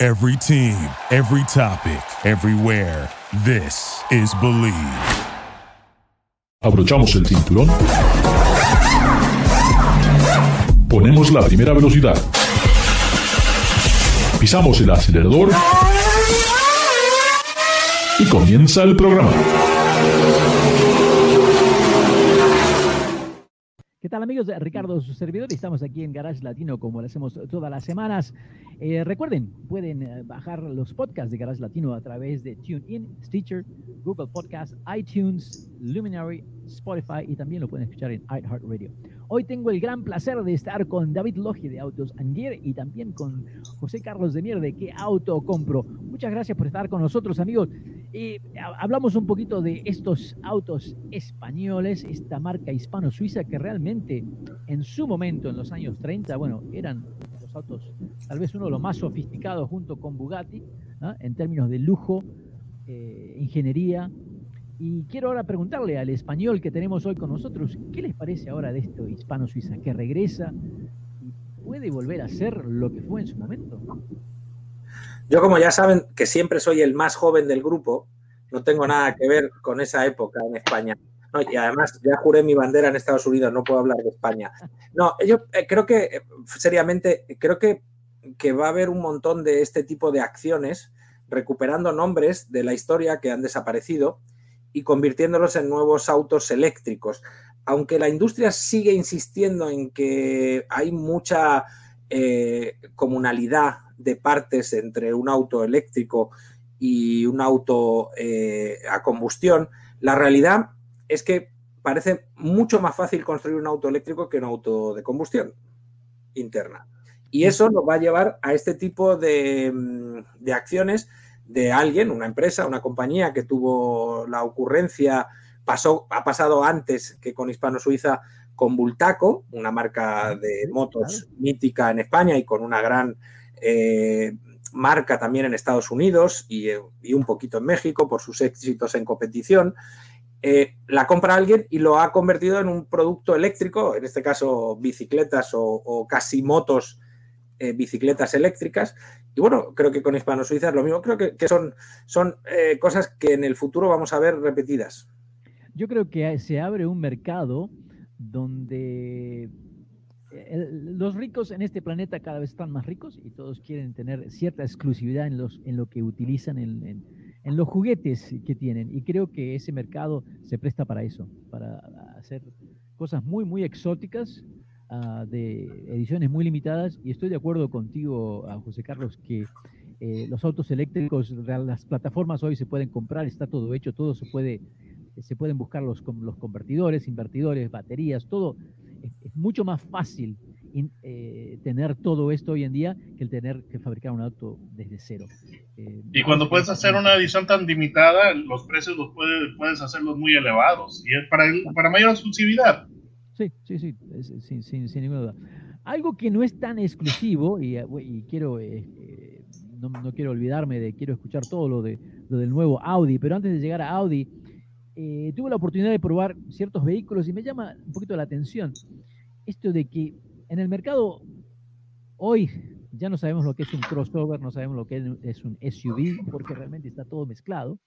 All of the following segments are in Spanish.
Every team, every topic, everywhere. This is Believe. Abrochamos el cinturón. Ponemos la primera velocidad. Pisamos el acelerador. Y comienza el programa. ¿Qué tal amigos? Ricardo, su servidor, y estamos aquí en Garage Latino como lo hacemos todas las semanas. Eh, recuerden, pueden eh, bajar los podcasts de Garage Latino a través de TuneIn, Stitcher, Google Podcast, iTunes, Luminary, Spotify y también lo pueden escuchar en iHeartRadio. Hoy tengo el gran placer de estar con David Logi de Autos Anguier y también con José Carlos de Mier de ¿Qué auto compro? Muchas gracias por estar con nosotros amigos. Hablamos un poquito de estos autos españoles, esta marca hispano-suiza que realmente en su momento, en los años 30, bueno, eran los autos tal vez uno de los más sofisticados junto con Bugatti, en términos de lujo, eh, ingeniería. Y quiero ahora preguntarle al español que tenemos hoy con nosotros, ¿qué les parece ahora de esto hispano-suiza que regresa y puede volver a ser lo que fue en su momento? Yo, como ya saben, que siempre soy el más joven del grupo, no tengo nada que ver con esa época en España. y además ya juré mi bandera en Estados Unidos, no puedo hablar de España. No, yo eh, creo que, eh, seriamente, creo que, que va a haber un montón de este tipo de acciones recuperando nombres de la historia que han desaparecido y convirtiéndolos en nuevos autos eléctricos. Aunque la industria sigue insistiendo en que hay mucha eh, comunalidad de partes entre un auto eléctrico y un auto eh, a combustión, la realidad es que parece mucho más fácil construir un auto eléctrico que un auto de combustión interna. Y eso nos va a llevar a este tipo de, mm, de acciones de alguien, una empresa, una compañía que tuvo la ocurrencia, pasó, ha pasado antes que con Hispano Suiza con Bultaco, una marca de motos mítica en España y con una gran eh, marca también en Estados Unidos y, un poquito en México por sus éxitos en competición. Eh, la compra alguien y lo ha convertido en un producto eléctrico, en este caso bicicletas o, casi motos, eh, bicicletas eléctricas. Y bueno, creo que con Hispano Suiza es lo mismo. Creo que, son, son cosas que en el futuro vamos a ver repetidas. Yo creo que se abre un mercado donde los ricos en este planeta cada vez están más ricos y todos quieren tener cierta exclusividad en, los, en lo que utilizan, en, los juguetes que tienen. Y creo que ese mercado se presta para eso, para hacer cosas muy, muy exóticas, ah, de ediciones muy limitadas. Y estoy de acuerdo contigo, ah, José Carlos, que eh, los autos eléctricos, las plataformas hoy se pueden comprar, está todo hecho, todo se puede, se pueden buscar los, los convertidores, invertidores, baterías, todo es, mucho más fácil eh, tener todo esto hoy en día que el tener que fabricar un auto desde cero. Eh, y cuando puedes hacer una edición tan limitada, los precios los puedes, puedes hacerlos muy elevados y es para, para mayor exclusividad. Sí, sí, sí, sin, sin, ninguna duda. Algo que no es tan exclusivo, y, y quiero, eh, no, no, quiero olvidarme de, quiero escuchar todo lo, de, lo del nuevo Audi, pero antes de llegar a Audi, eh, tuve la oportunidad de probar ciertos vehículos y me llama un poquito la atención esto de que en el mercado hoy ya no sabemos lo que es un crossover, no sabemos lo que es un SUV, porque realmente está todo mezclado,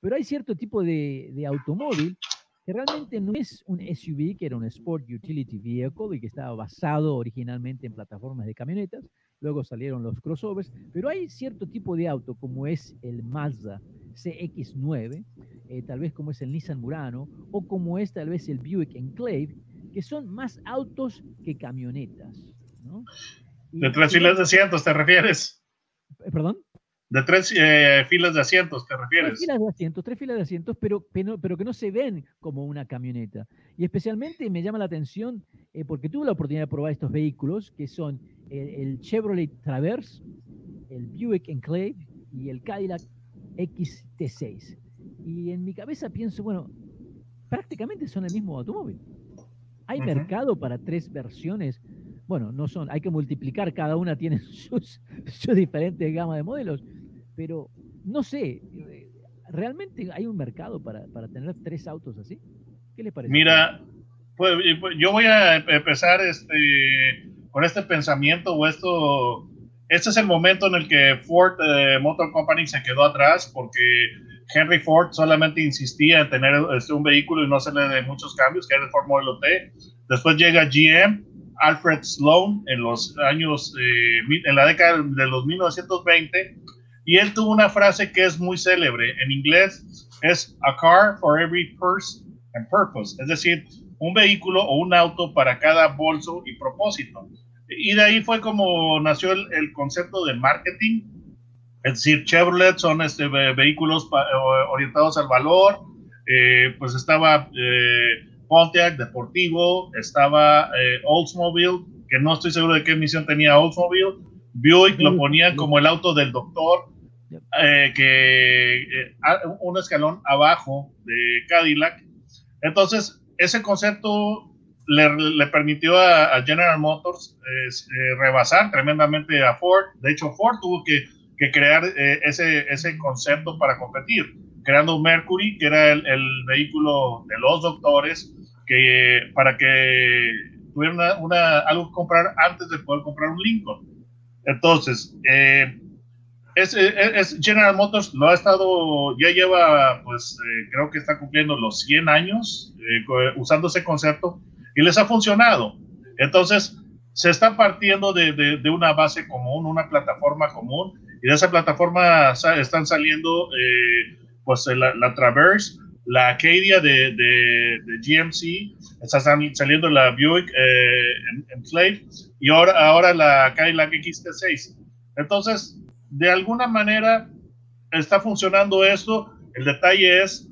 pero hay cierto tipo de, de automóvil que realmente no es un SUV, que era un Sport Utility Vehicle y que estaba basado originalmente en plataformas de camionetas, luego salieron los crossovers, pero hay cierto tipo de auto como es el Mazda CX9, eh, tal vez como es el Nissan Murano, o como es tal vez el Buick Enclave, que son más autos que camionetas. de tres filas de asientos, ¿te refieres? Eh, ¿Perdón? De tres eh, filas de asientos, ¿te refieres? Tres filas de asientos, tres filas de asientos, pero, pero, que no se ven como una camioneta. Y especialmente me llama la atención porque tuve la oportunidad de probar estos vehículos, que son el, el Chevrolet Traverse, el Buick Enclave y el Cadillac XT6. Y en mi cabeza pienso, bueno, prácticamente son el mismo automóvil. Hay mercado para tres versiones. Bueno, no son, hay que multiplicar, cada una tiene sus, sus diferentes gamas de modelos, pero no sé, eh, ¿realmente hay un mercado para, para tener tres autos así? ¿Qué le parece? Mira, pues, pues yo voy a empezar este, con este pensamiento o esto. Este es el momento en el que Ford eh, Motor Company se quedó atrás porque Henry Ford solamente insistía en tener este, un vehículo y no hacerle muchos cambios, que era el Ford Model T. Después llega GM, Alfred Sloan, en los años, eh, en la década de los 1920, y él tuvo una frase que es muy célebre. En inglés es a car for every person and purpose, es decir, un vehículo o un auto para cada bolso y propósito. Y de ahí fue como nació el, el concepto de marketing. Es decir, Chevrolet son este, vehículos orientados al valor. Eh, pues estaba eh, Pontiac deportivo, estaba eh, Oldsmobile, que no estoy seguro de qué emisión tenía Oldsmobile. Buick lo ponían como el auto del doctor, eh, que eh, un escalón abajo de Cadillac. Entonces, ese concepto le, le permitió a, General Motors eh, rebasar tremendamente a Ford. De hecho, Ford tuvo que, que crear eh, ese, ese concepto para competir, creando Mercury, que era el, el vehículo de los doctores, que, para que tuvieran una, una, algo que comprar antes de poder comprar un Lincoln. Entonces, es, es, General Motors lo ha estado, ya lleva, pues eh, creo que está cumpliendo los 100 años eh, usando ese concepto y les ha funcionado. Entonces, se está partiendo de, de, de, una base común, una plataforma común, y de esa plataforma están saliendo eh, pues la, la, Traverse, la Acadia de, de, GMC, está saliendo la Buick eh, en, en Slave, y ahora, ahora la Cadillac XT6. Entonces, de alguna manera está funcionando esto. El detalle es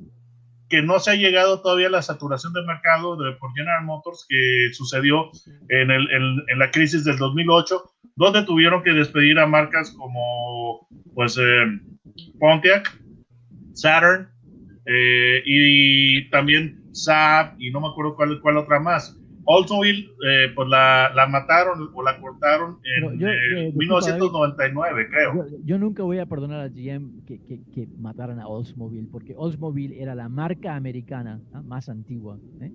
que no se ha llegado todavía a la saturación del mercado de, por General Motors que sucedió en, el, en, la crisis del 2008, donde tuvieron que despedir a marcas como pues, eh, Pontiac, Saturn eh, y también Saab y no me acuerdo cuál otra más. Oldsmobile, eh, pues la, la, mataron o la cortaron en yo, eh, 1999, creo. Yo, yo, nunca voy a perdonar a GM que, que, que, mataran a Oldsmobile, porque Oldsmobile era la marca americana ¿eh? más antigua, ¿eh?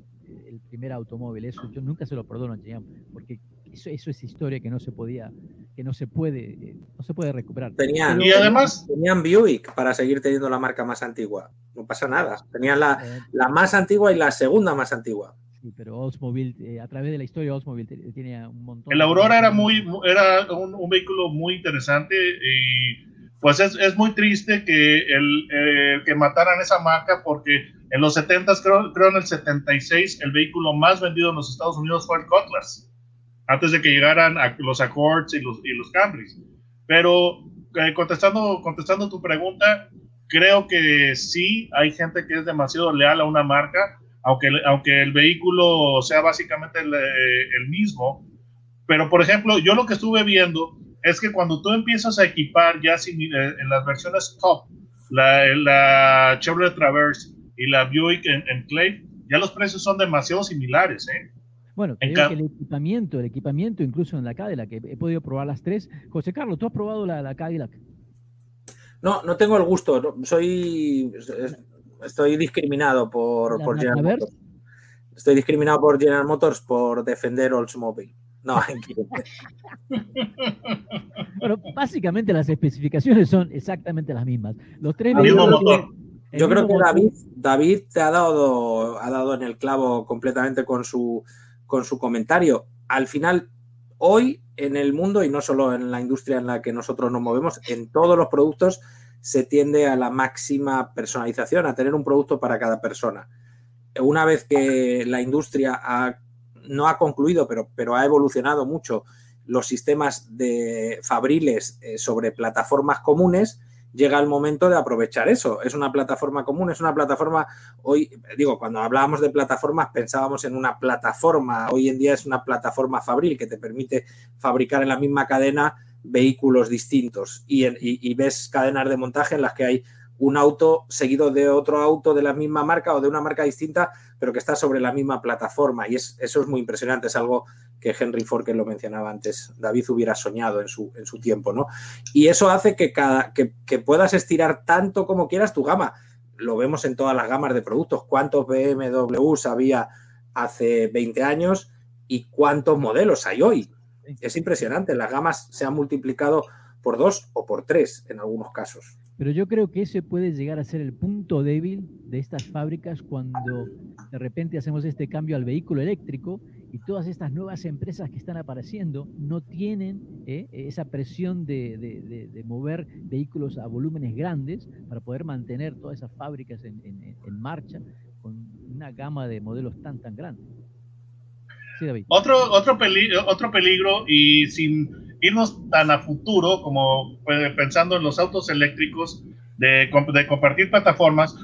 el primer automóvil. Eso yo nunca se lo perdono a GM, porque eso, eso es historia que no se podía, que no se puede, eh, no se puede recuperar. Tenían, y además tenían Buick para seguir teniendo la marca más antigua. No pasa nada. Tenían la, la más antigua y la segunda más antigua. Sí, pero Oldsmobile, eh, a través de la historia, Oldsmobile tiene un montón. El Aurora era muy, era un, un vehículo muy interesante y pues es, es muy triste que, el, eh, que mataran esa marca porque en los 70, creo, creo en el 76, el vehículo más vendido en los Estados Unidos fue el Cutlass, antes de que llegaran a los Accords y los, y los Camrys. Pero eh, contestando, contestando tu pregunta, creo que sí hay gente que es demasiado leal a una marca aunque, aunque el vehículo sea básicamente el, el, mismo. Pero, por ejemplo, yo lo que estuve viendo es que cuando tú empiezas a equipar ya sin, eh, en las versiones top, la, la Chevrolet Traverse y la Buick Enclave, ya los precios son demasiado similares. ¿eh? Bueno, que el equipamiento, el equipamiento incluso en la Cadillac, que he podido probar las tres. José Carlos, ¿tú has probado la, la Cadillac? No, no tengo el gusto. Soy estoy discriminado por, por General Motors. Estoy discriminado por General Motors por defender Oldsmobile. No, bueno, básicamente las especificaciones son exactamente las mismas. Los tres mismo motor. Yo creo que David, David te ha dado, ha dado en el clavo completamente con su, con su comentario. Al final, hoy en el mundo, y no solo en la industria en la que nosotros nos movemos, en todos los productos se tiende a la máxima personalización, a tener un producto para cada persona. Una vez que la industria no ha concluido, pero, pero ha evolucionado mucho los sistemas de fabriles eh, sobre plataformas comunes, llega el momento de aprovechar eso. Es una plataforma común, es una plataforma, hoy, digo, cuando hablábamos de plataformas pensábamos en una plataforma, hoy en día es una plataforma fabril que te permite fabricar en la misma cadena vehículos distintos y, ves cadenas de montaje en las que hay un auto seguido de otro auto de la misma marca o de una marca distinta, pero que está sobre la misma plataforma. Y es, eso es muy impresionante, es algo que Henry Ford, que lo mencionaba antes, David hubiera soñado en su, en su tiempo, ¿no? Y eso hace que, cada, que, que puedas estirar tanto como quieras tu gama. Lo vemos en todas las gamas de productos. ¿Cuántos BMWs había hace 20 años y cuántos modelos hay hoy? Es impresionante. Las gamas se han multiplicado por dos o por tres en algunos casos. Pero yo creo que ese puede llegar a ser el punto débil de estas fábricas cuando de repente hacemos este cambio al vehículo eléctrico y todas estas nuevas empresas que están apareciendo no tienen eh, esa presión de, mover vehículos a volúmenes grandes para poder mantener todas esas fábricas en, marcha con una gama de modelos tan, tan grandes. Sí, David. Otro, otro, peligro, otro peligro y sin irnos tan a futuro como pensando en los autos eléctricos, de, de compartir plataformas.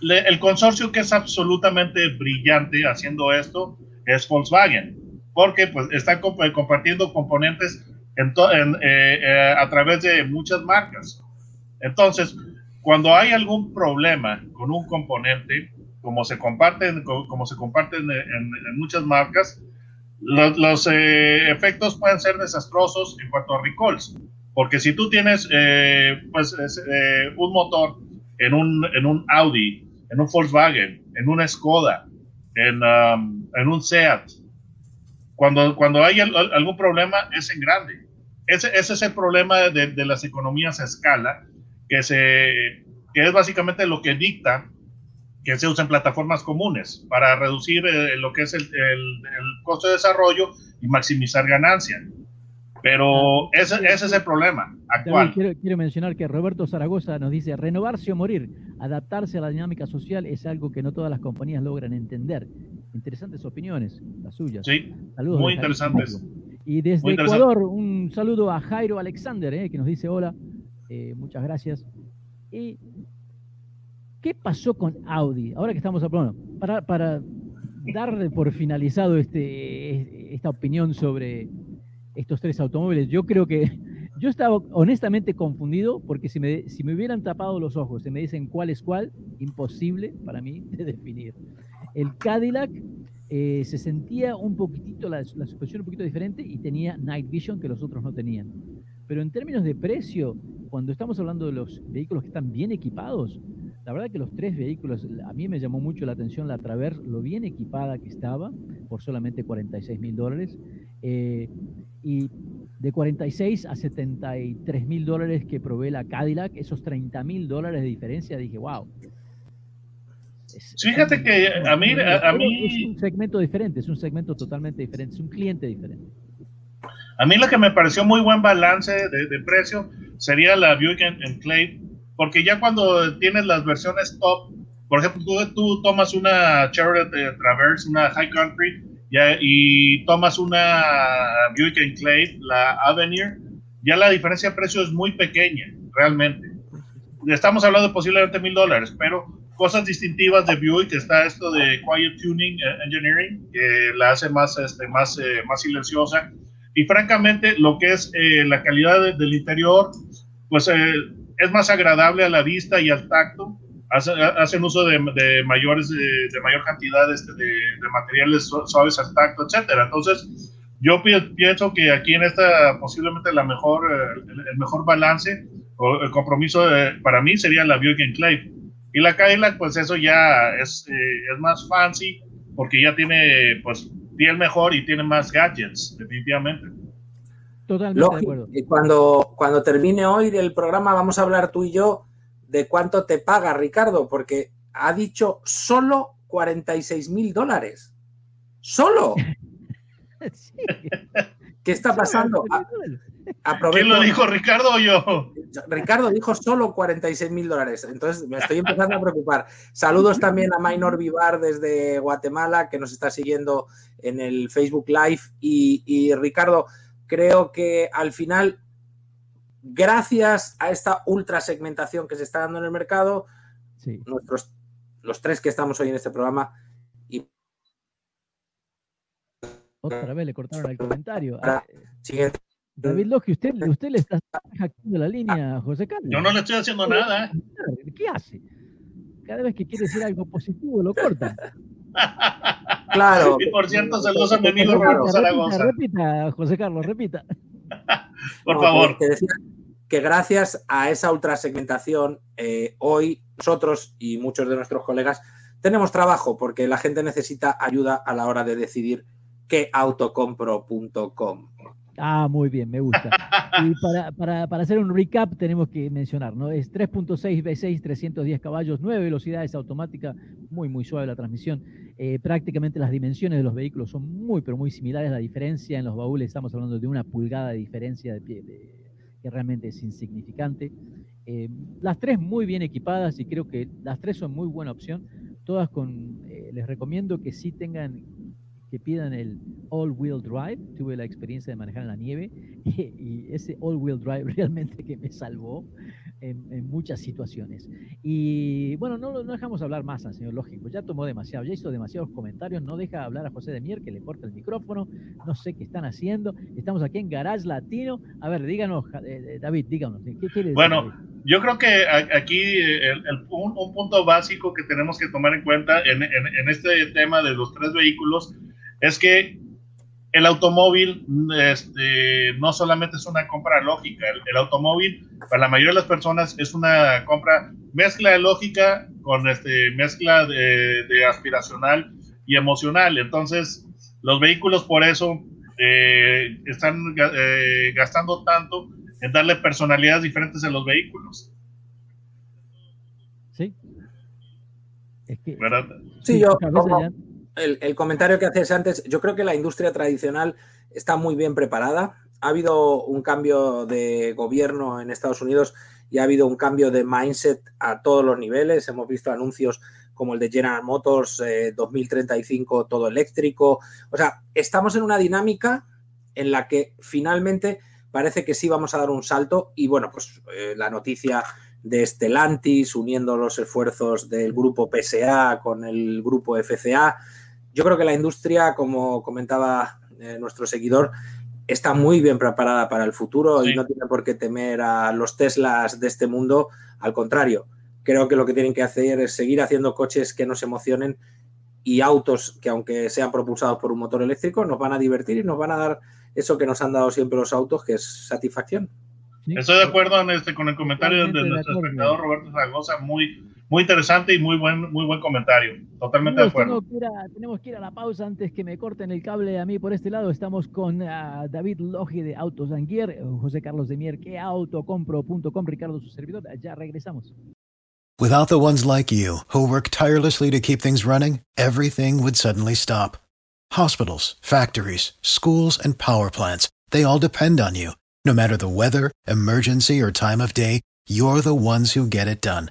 el consorcio que es absolutamente brillante haciendo esto es Volkswagen, porque pues están eh, compartiendo componentes en eh, eh, a través de muchas marcas. Entonces, cuando hay algún problema con un componente, como se comparten, como, se comparten en muchas marcas, los, eh, efectos pueden ser desastrosos en cuanto a recalls, porque si tú tienes eh, pues, eh, un motor en un, en un Audi, en un Volkswagen, en una Skoda, en, um, en un Seat, cuando, cuando hay algún problema es en grande. Ese, ese es el problema de, de, las economías a escala, que, se, que es básicamente lo que dicta que se usen plataformas comunes para reducir eh, lo que es el, costo de desarrollo y maximizar ganancia. Pero ah, ese, ese, es el problema actual. Quiero, quiero, mencionar que Roberto Zaragoza nos dice, renovarse o morir, adaptarse a la dinámica social es algo que no todas las compañías logran entender. Interesantes opiniones, las suyas. Sí, Saludos muy interesantes. Y desde Ecuador, un saludo a Jairo Alexander, eh, que nos dice hola, eh, muchas gracias. Y ¿Qué pasó con Audi? Ahora que estamos hablando, para, para dar por finalizado este, esta opinión sobre estos tres automóviles, yo creo que yo estaba honestamente confundido porque si me, si me hubieran tapado los ojos y me dicen cuál es cuál, imposible para mí de definir. El Cadillac eh, se sentía un poquitito, la, la suspensión un poquito diferente y tenía Night Vision que los otros no tenían. Pero en términos de precio, cuando estamos hablando de los vehículos que están bien equipados, la verdad que los tres vehículos, a mí me llamó mucho la atención la Traverse, lo bien equipada que estaba, por solamente 46 mil dólares. Eh, y de 46 a 73 mil dólares que provee la Cadillac, esos 30 mil dólares de diferencia, dije, wow. Fíjate que a mí, a, mí... Es un segmento diferente, es un segmento totalmente diferente, es un cliente diferente. A mí lo que me pareció muy buen balance de, precio sería la Buick Enclave porque ya cuando tienes las versiones top, por ejemplo, tú, tomas una Chevrolet eh, Traverse, una High Country, ya, y tomas una Buick Enclave, la Avenir, ya la diferencia de precio es muy pequeña, realmente. Estamos hablando de posiblemente mil dólares, pero cosas distintivas de Buick está esto de Quiet Tuning eh, Engineering, que la hace más, este, más, eh, más silenciosa. Y francamente, lo que es la calidad del interior, pues es más agradable a la vista y al tacto. Hacen, uso de, mayores, de, mayor cantidad este, de, materiales suaves al tacto, etcétera. Entonces, yo pienso que aquí en esta posiblemente la mejor, eh, el mejor balance o el compromiso para mí sería la Buick Enclave. Y la Cadillac, pues eso ya es, eh, es más fancy porque ya tiene pues piel mejor y tiene más gadgets, definitivamente. Totalmente de acuerdo. Y cuando, cuando termine hoy el programa vamos a hablar tú y yo de cuánto te paga Ricardo, porque ha dicho solo 46 mil dólares. ¡Solo! ¿Qué está pasando? ¿Quién lo dijo, Ricardo o yo? Ricardo dijo solo 46 mil dólares. Entonces me estoy empezando a preocupar. Saludos también a Minor Vivar desde Guatemala, que nos está siguiendo en el Facebook Live. Y, y Ricardo, creo que al final, gracias a esta ultra segmentación que se está dando en el mercado, nuestros, los tres que estamos hoy en este programa. Y... Otra vez le cortaron el comentario. Ah, siguiente David Logi, usted, usted le está hackeando la línea a José Carlos. Yo no le estoy haciendo nada. ¿eh? ¿Qué hace? Cada vez que quiere decir algo positivo lo corta. Claro. Y por cierto, saludos a mi amigo Roberto Zaragoza. Repita, José Carlos, repita. Por No, favor. que decía que gracias a esa ultrasegmentación, eh, hoy nosotros y muchos de nuestros colegas tenemos trabajo porque la gente necesita ayuda a la hora de decidir qué autocompro.com. Ah, muy bien, me gusta. Y para, para, para hacer un recap tenemos que mencionar, ¿no? Es 3.6 V6, 310 caballos, 9 velocidades automática, muy, muy suave la transmisión. Eh, prácticamente las dimensiones de los vehículos son muy, pero muy similares. La diferencia en los baúles, estamos hablando de una pulgada de diferencia de pie, que realmente es insignificante. Eh, las tres muy bien equipadas y creo que las tres son muy buena opción. Todas con, eh, les recomiendo que sí tengan, que pidan el all-wheel drive. Tuve la experiencia de manejar en la nieve y, y ese all-wheel drive realmente que me salvó en, en muchas situaciones. Y bueno, no, no dejamos hablar más al señor Lógico, ya tomó demasiado, ya hizo demasiados comentarios, no deja hablar a José de Mier, que le corta el micrófono, no sé qué están haciendo. Estamos aquí en Garage Latino. A ver, díganos, eh, eh, David, díganos, ¿qué quiere? Bueno? Yo creo que aquí eh, el- el- un, un punto básico que tenemos que tomar en cuenta en, en- en este tema de los tres vehículos es que el automóvil este, no solamente es una compra lógica, el, el automóvil para la mayoría de las personas es una compra mezcla de lógica con este, mezcla de, de aspiracional y emocional. Entonces, los vehículos por eso eh, están eh, gastando tanto en darle personalidades diferentes a los vehículos, ¿Sí? Es que, ¿verdad? Sí, yo, como- el, comentario que hacías antes, yo creo que la industria tradicional está muy bien preparada. Ha habido un cambio de gobierno en Estados Unidos y ha habido un cambio de mindset a todos los niveles. Hemos visto anuncios como el de General Motors eh, 2035 todo eléctrico. O sea, estamos en una dinámica en la que finalmente parece que sí vamos a dar un salto y bueno, pues eh, la noticia de Stellantis uniendo los esfuerzos del grupo PSA con el grupo FCA. Yo creo que la industria, como comentaba eh, nuestro seguidor, está muy bien preparada para el futuro Sí. y no tiene por qué temer a los Teslas de este mundo. Al contrario, creo que lo que tienen que hacer es seguir haciendo coches que nos emocionen y autos que, aunque sean propulsados por un motor eléctrico, nos van a divertir y nos van a dar eso que nos han dado siempre los autos, que es satisfacción. ¿sí? Estoy de acuerdo en este, con el comentario de nuestro espectador Roberto Zaragoza, muy, muy interesante y muy buen, muy buen comentario. Totalmente de acuerdo. que a- tenemos que ir a la pausa antes que me corten el cable a mí por este lado. Estamos con ah, David Logi de Autos Gear, eh, José Carlos de Mier, que autocompro.com, Ricardo, su servidor. Ya regresamos. Without the ones like you, who work tirelessly to keep things running, everything would suddenly stop. Hospitals, factories, schools, and power plants, they all depend on you. No matter the weather, emergency, or time of day, you're the ones who get it done.